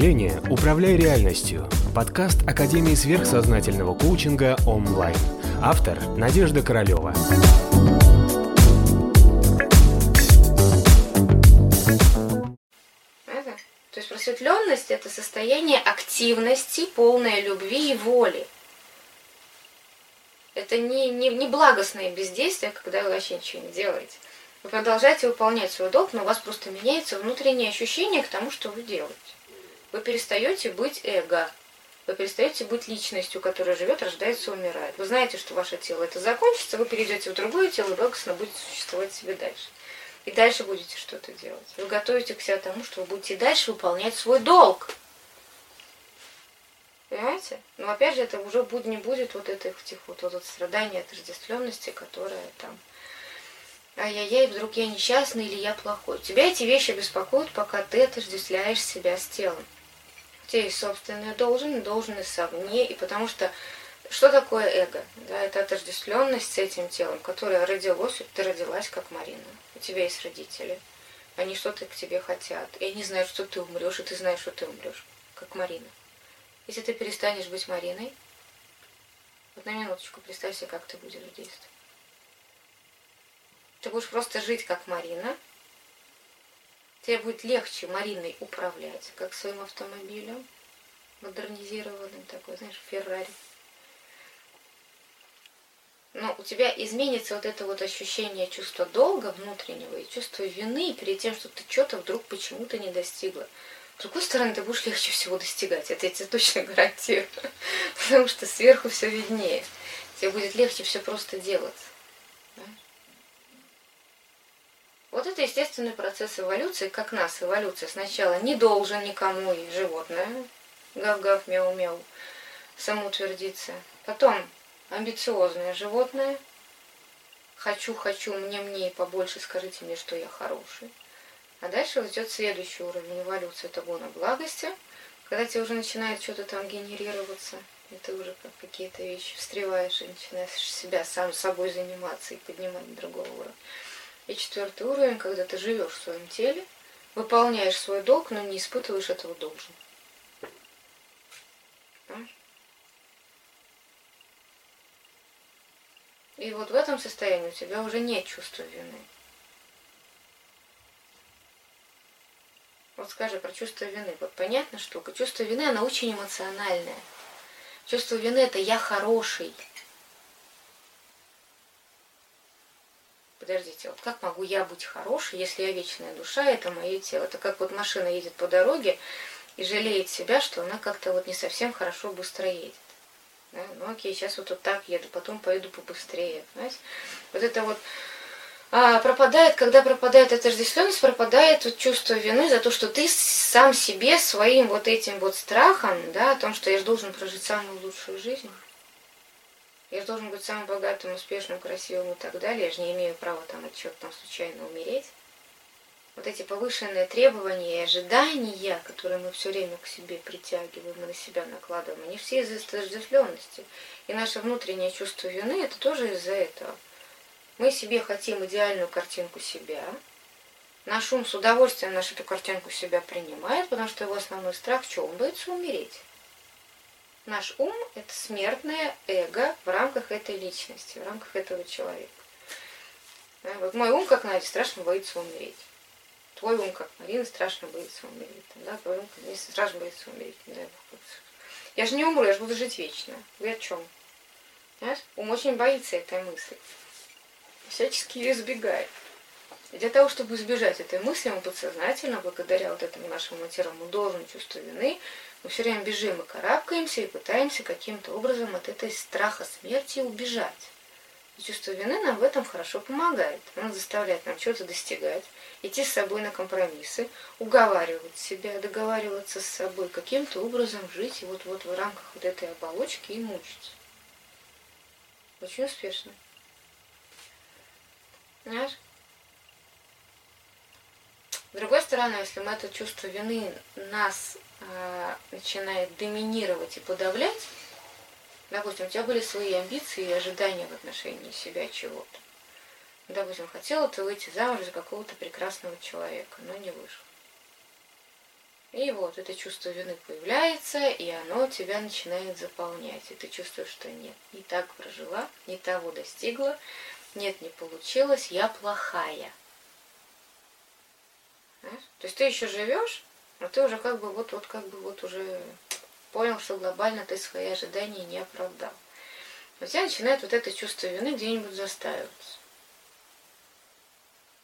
мышления «Управляй реальностью» – подкаст Академии сверхсознательного коучинга онлайн. Автор – Надежда Королева. Это? То есть просветленность – это состояние активности, полной любви и воли. Это не, не, не благостное бездействие, когда вы вообще ничего не делаете. Вы продолжаете выполнять свой долг, но у вас просто меняется внутреннее ощущение к тому, что вы делаете. Вы перестаете быть эго. Вы перестаете быть личностью, которая живет, рождается, умирает. Вы знаете, что ваше тело это закончится, вы перейдете в другое тело и благостно будете существовать себе дальше. И дальше будете что-то делать. Вы готовите к себе тому, что вы будете дальше выполнять свой долг. Понимаете? Но опять же, это уже будет, не будет вот этих вот, вот, вот страдания, отождествленности, которая там ай-яй-яй, вдруг я несчастный или я плохой. Тебя эти вещи беспокоят, пока ты отождествляешь себя с телом. У тебя есть собственная должен, должность совне, и потому что что такое эго? Да, это отождествленность с этим телом, которое родилось, ты родилась как Марина. У тебя есть родители. Они что-то к тебе хотят. И они знают, что ты умрешь, и ты знаешь, что ты умрешь, как Марина. Если ты перестанешь быть Мариной, вот на минуточку представь себе, как ты будешь действовать. Ты будешь просто жить как Марина. Тебе будет легче Мариной управлять, как своим автомобилем. Модернизированным такой, знаешь, Феррари. Но у тебя изменится вот это вот ощущение чувства долга внутреннего и чувство вины перед тем, что ты что-то вдруг почему-то не достигла. С другой стороны, ты будешь легче всего достигать. Это я тебе точно гарантирую. Потому что сверху все виднее. Тебе будет легче все просто делать. Вот это естественный процесс эволюции, как нас эволюция сначала не должен никому и животное, гав-гав, мяу-мяу, самоутвердиться. Потом амбициозное животное, хочу-хочу, мне-мне и побольше, скажите мне, что я хороший. А дальше идет следующий уровень эволюции, это гона благости, когда тебе уже начинает что-то там генерироваться, и ты уже как какие-то вещи встреваешь и начинаешь себя сам собой заниматься и поднимать другого уровня. И четвертый уровень, когда ты живешь в своем теле, выполняешь свой долг, но не испытываешь этого должен. И вот в этом состоянии у тебя уже нет чувства вины. Вот скажи про чувство вины. Вот понятна штука. Чувство вины, оно очень эмоциональное. Чувство вины – это «я хороший», подождите, вот как могу я быть хорошей, если я вечная душа, это мое тело. Это как вот машина едет по дороге и жалеет себя, что она как-то вот не совсем хорошо быстро едет. Да? Ну окей, сейчас вот, вот так еду, потом поеду побыстрее. Понимаете? Вот это вот а, пропадает, когда пропадает отождествленность, пропадает вот чувство вины за то, что ты сам себе своим вот этим вот страхом, да, о том, что я же должен прожить самую лучшую жизнь. Я же должен быть самым богатым, успешным, красивым и так далее. Я же не имею права там от чего-то там случайно умереть. Вот эти повышенные требования и ожидания, которые мы все время к себе притягиваем и на себя накладываем, они все из-за отождествленности. И наше внутреннее чувство вины – это тоже из-за этого. Мы себе хотим идеальную картинку себя. Наш ум с удовольствием нашу эту картинку себя принимает, потому что его основной страх – что? Он боится умереть. Наш ум – это смертное эго в рамках этой личности, в рамках этого человека. Да, вот мой ум, как Надя, страшно боится умереть. Твой ум, как Марина, страшно боится умереть. Да, твой ум, как страшно боится умереть. Бог. Я же не умру, я же буду жить вечно. Вы о чем? Понимаешь? Ум очень боится этой мысли. Всячески ее избегает. И для того, чтобы избежать этой мысли, мы подсознательно, благодаря вот этому нашему материалу, должен чувство вины, мы все время бежим и карабкаемся и пытаемся каким-то образом от этой страха смерти убежать. И чувство вины нам в этом хорошо помогает. Оно заставляет нам что-то достигать, идти с собой на компромиссы, уговаривать себя, договариваться с собой, каким-то образом жить и вот, вот в рамках вот этой оболочки и мучиться. Очень успешно. Понимаешь? С другой стороны, если мы это чувство вины нас э, начинает доминировать и подавлять, допустим, у тебя были свои амбиции и ожидания в отношении себя чего-то. Допустим, хотела ты выйти замуж за какого-то прекрасного человека, но не вышел. И вот это чувство вины появляется, и оно тебя начинает заполнять. И ты чувствуешь, что нет, не так прожила, не того достигла, нет, не получилось, я плохая. Знаешь? То есть ты еще живешь, но ты уже как бы вот, вот как бы вот уже понял, что глобально ты свои ожидания не оправдал. У тебя начинает вот это чувство вины где-нибудь застаиваться.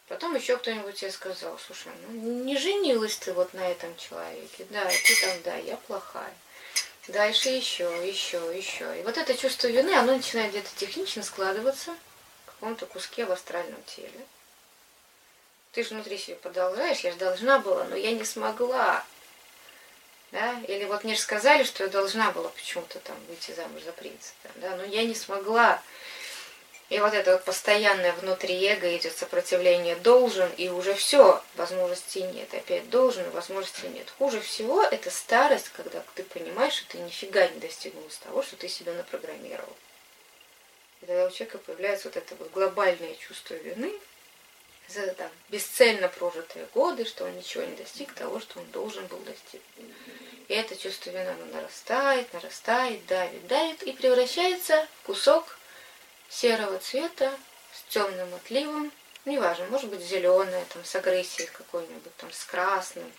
Потом еще кто-нибудь тебе сказал, слушай, ну не женилась ты вот на этом человеке, да, ты там, да, я плохая. Дальше еще, еще, еще. И вот это чувство вины, оно начинает где-то технично складываться в каком-то куске в астральном теле. Ты же внутри себя продолжаешь, я же должна была, но я не смогла. Да? Или вот мне же сказали, что я должна была почему-то там выйти замуж за принца, да, но я не смогла. И вот это вот постоянное внутри эго идет сопротивление должен, и уже все, возможностей нет. Опять должен, возможностей нет. Хуже всего это старость, когда ты понимаешь, что ты нифига не достигнул из того, что ты себя напрограммировал. И тогда у человека появляется вот это вот глобальное чувство вины за там, бесцельно прожитые годы, что он ничего не достиг того, что он должен был достичь. И это чувство вины, оно нарастает, нарастает, давит, давит и превращается в кусок серого цвета с темным отливом, неважно, может быть зеленое, там, с агрессией какой-нибудь, там, с красным,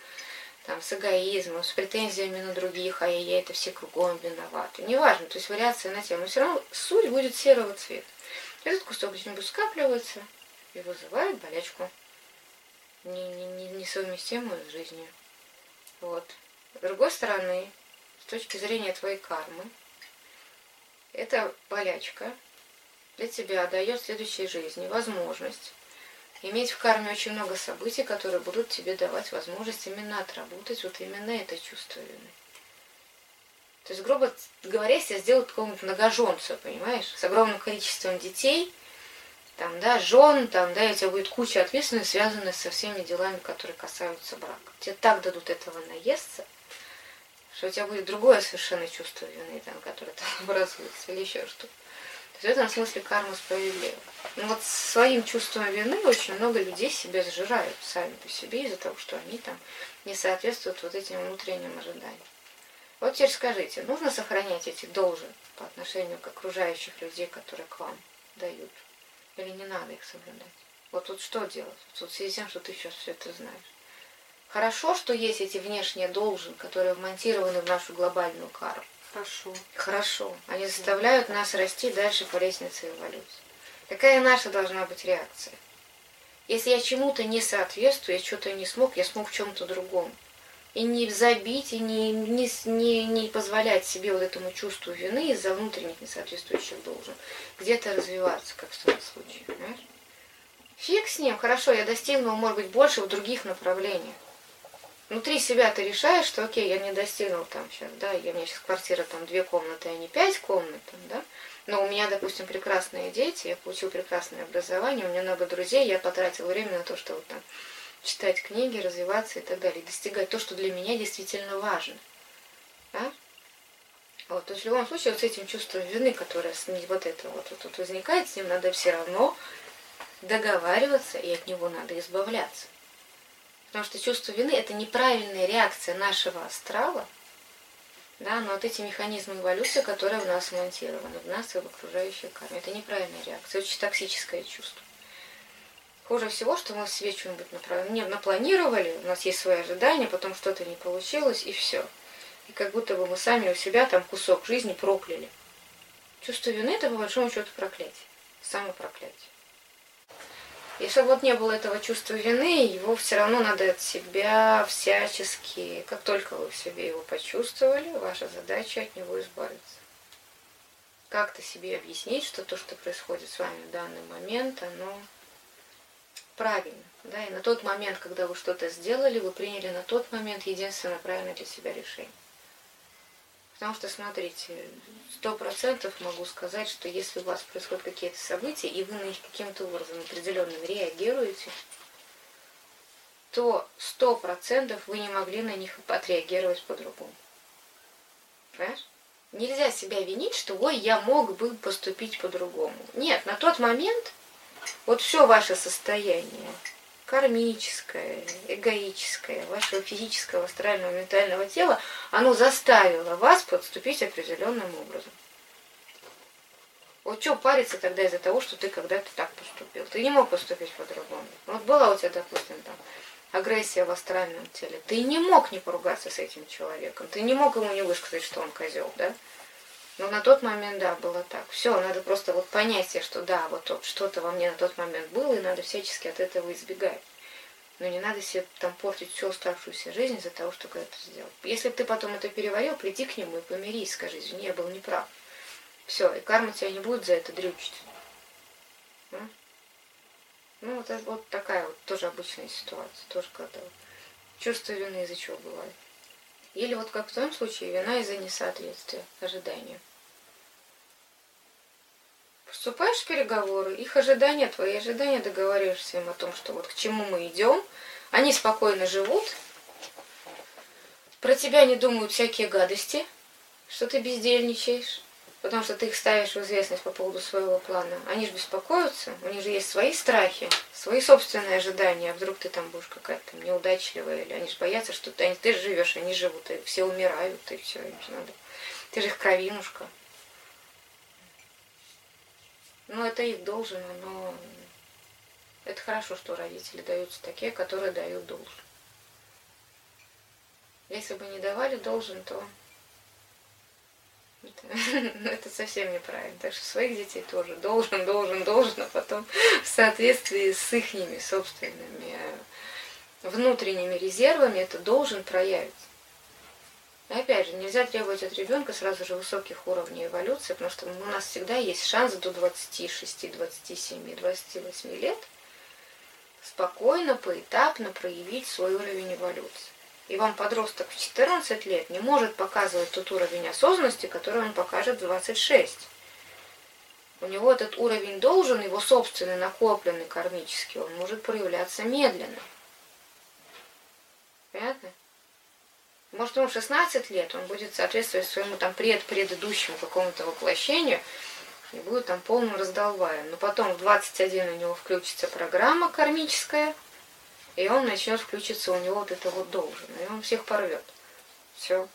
там, с эгоизмом, с претензиями на других, а я это все кругом виноваты. Неважно, то есть вариация на тему, все равно суть будет серого цвета. Этот кусок где-нибудь скапливается и вызывает болячку, не, не, не, несовместимую с жизнью. Вот. С другой стороны, с точки зрения твоей кармы, эта болячка для тебя дает следующей жизни возможность иметь в карме очень много событий, которые будут тебе давать возможность именно отработать вот именно это чувство вины. То есть, грубо говоря, если сделать какого-нибудь многоженца, понимаешь, с огромным количеством детей, там, да, жен, там, да, у тебя будет куча ответственности, связанных со всеми делами, которые касаются брака. Тебе так дадут этого наесться, что у тебя будет другое совершенно чувство вины, там, которое там образуется, или еще что-то. В этом смысле карма справедлива. Но ну, вот своим чувством вины очень много людей себя сжирают сами по себе из-за того, что они там не соответствуют вот этим внутренним ожиданиям. Вот теперь скажите, нужно сохранять эти должен по отношению к окружающих людей, которые к вам дают? Или не надо их соблюдать? Вот тут что делать? Вот в связи с тем, что ты сейчас все это знаешь. Хорошо, что есть эти внешние должен, которые вмонтированы в нашу глобальную карму. Хорошо. Хорошо. Они заставляют нас расти дальше по лестнице эволюции. Какая наша должна быть реакция? Если я чему-то не соответствую, я что-то не смог, я смог в чем-то другом. И не забить, и не, не, не, не позволять себе вот этому чувству вины из-за внутренних несоответствующих должен где-то развиваться, как в том случае. Понимаешь? Фиг с ним, хорошо, я достигнул, может быть, больше в других направлениях внутри себя ты решаешь, что окей, я не достигнул там сейчас, да, я, у меня сейчас квартира там две комнаты, а не пять комнат, там, да, но у меня, допустим, прекрасные дети, я получил прекрасное образование, у меня много друзей, я потратил время на то, чтобы там читать книги, развиваться и так далее, достигать то, что для меня действительно важно. Да? Вот, то есть в любом случае вот с этим чувством вины, которое с ним, вот это вот, вот, вот возникает, с ним надо все равно договариваться, и от него надо избавляться. Потому что чувство вины – это неправильная реакция нашего астрала да, но вот эти механизмы эволюции, которые в нас монтированы, в нас и в окружающей карме. Это неправильная реакция, очень токсическое чувство. Хуже всего, что мы себе что-нибудь направ... не напланировали, у нас есть свои ожидания, потом что-то не получилось, и все. И как будто бы мы сами у себя там кусок жизни прокляли. Чувство вины – это, по большому счету, проклятие. Самопроклятие. И чтобы вот не было этого чувства вины, его все равно надо от себя всячески, как только вы в себе его почувствовали, ваша задача от него избавиться. Как-то себе объяснить, что то, что происходит с вами в данный момент, оно правильно. Да? И на тот момент, когда вы что-то сделали, вы приняли на тот момент единственное правильное для себя решение. Потому что, смотрите, сто процентов могу сказать, что если у вас происходят какие-то события, и вы на них каким-то образом определенным реагируете, то сто процентов вы не могли на них отреагировать по-другому. Понимаешь? Нельзя себя винить, что ой, я мог бы поступить по-другому. Нет, на тот момент вот все ваше состояние кармическое, эгоическое, вашего физического, астрального, ментального тела, оно заставило вас подступить определенным образом. Вот что париться тогда из-за того, что ты когда-то так поступил? Ты не мог поступить по-другому. Вот была у тебя, допустим, там агрессия в астральном теле. Ты не мог не поругаться с этим человеком. Ты не мог ему не высказать, что он козел, да? Но на тот момент, да, было так. Все, надо просто вот понять себе, что да, вот, что-то во мне на тот момент было, и надо всячески от этого избегать. Но не надо себе там портить всю оставшуюся жизнь из-за того, что когда-то сделал. Если ты потом это переварил, приди к нему и помирись, скажи, извини, я был неправ. Все, и карма тебя не будет за это дрючить. Ну, ну вот, это, вот такая вот тоже обычная ситуация. Тоже когда вот чувство вины из-за чего бывает. Или вот как в том случае, вина из-за несоответствия ожиданиям. Вступаешь в переговоры, их ожидания, твои ожидания, договариваешься им о том, что вот к чему мы идем, они спокойно живут, про тебя не думают всякие гадости, что ты бездельничаешь, потому что ты их ставишь в известность по поводу своего плана. Они же беспокоятся, у них же есть свои страхи, свои собственные ожидания. А вдруг ты там будешь какая-то неудачливая, или они же боятся, что ты, ты живешь, они живут, и все умирают, и все, им же надо. Ты же их кровинушка. Ну, это их должен, но это хорошо, что родители даются такие, которые дают должен. Если бы не давали должен, то это, это совсем неправильно. Так что своих детей тоже должен, должен, должен, а потом в соответствии с их собственными э, внутренними резервами это должен проявить. И опять же, нельзя требовать от ребенка сразу же высоких уровней эволюции, потому что у нас всегда есть шанс до 26, 27, 28 лет спокойно, поэтапно проявить свой уровень эволюции. И вам подросток в 14 лет не может показывать тот уровень осознанности, который он покажет в 26. У него этот уровень должен, его собственный, накопленный кармический, он может проявляться медленно. Понятно? Может, ему 16 лет, он будет соответствовать своему там пред-предыдущему какому-то воплощению и будет там полным раздолбаем. Но потом в 21 у него включится программа кармическая – и он начнет включиться, у него вот это вот должен. И он всех порвет. Все.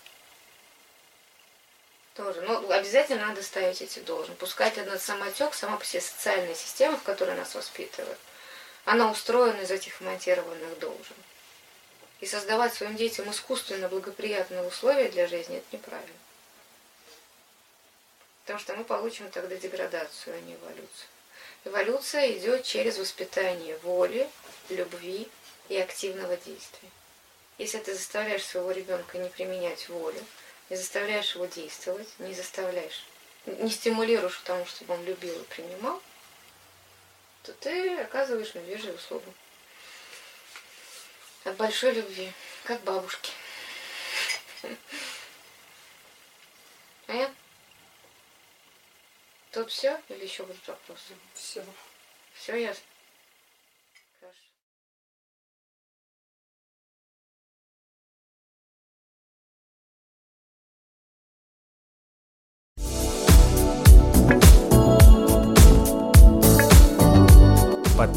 Тоже. Ну, обязательно надо ставить эти должен. Пускать этот самотек, сама по себе социальная система, в которой нас воспитывают, она устроена из этих монтированных должен. И создавать своим детям искусственно благоприятные условия для жизни, это неправильно. Потому что мы получим тогда деградацию, а не эволюцию. Эволюция идет через воспитание воли, любви, и активного действия. Если ты заставляешь своего ребенка не применять волю, не заставляешь его действовать, не заставляешь, не стимулируешь к тому, чтобы он любил и принимал, то ты оказываешь медвежью услугу. От большой любви, как бабушки. Понятно? Тут все или еще будут вопросы? Все. Все ясно?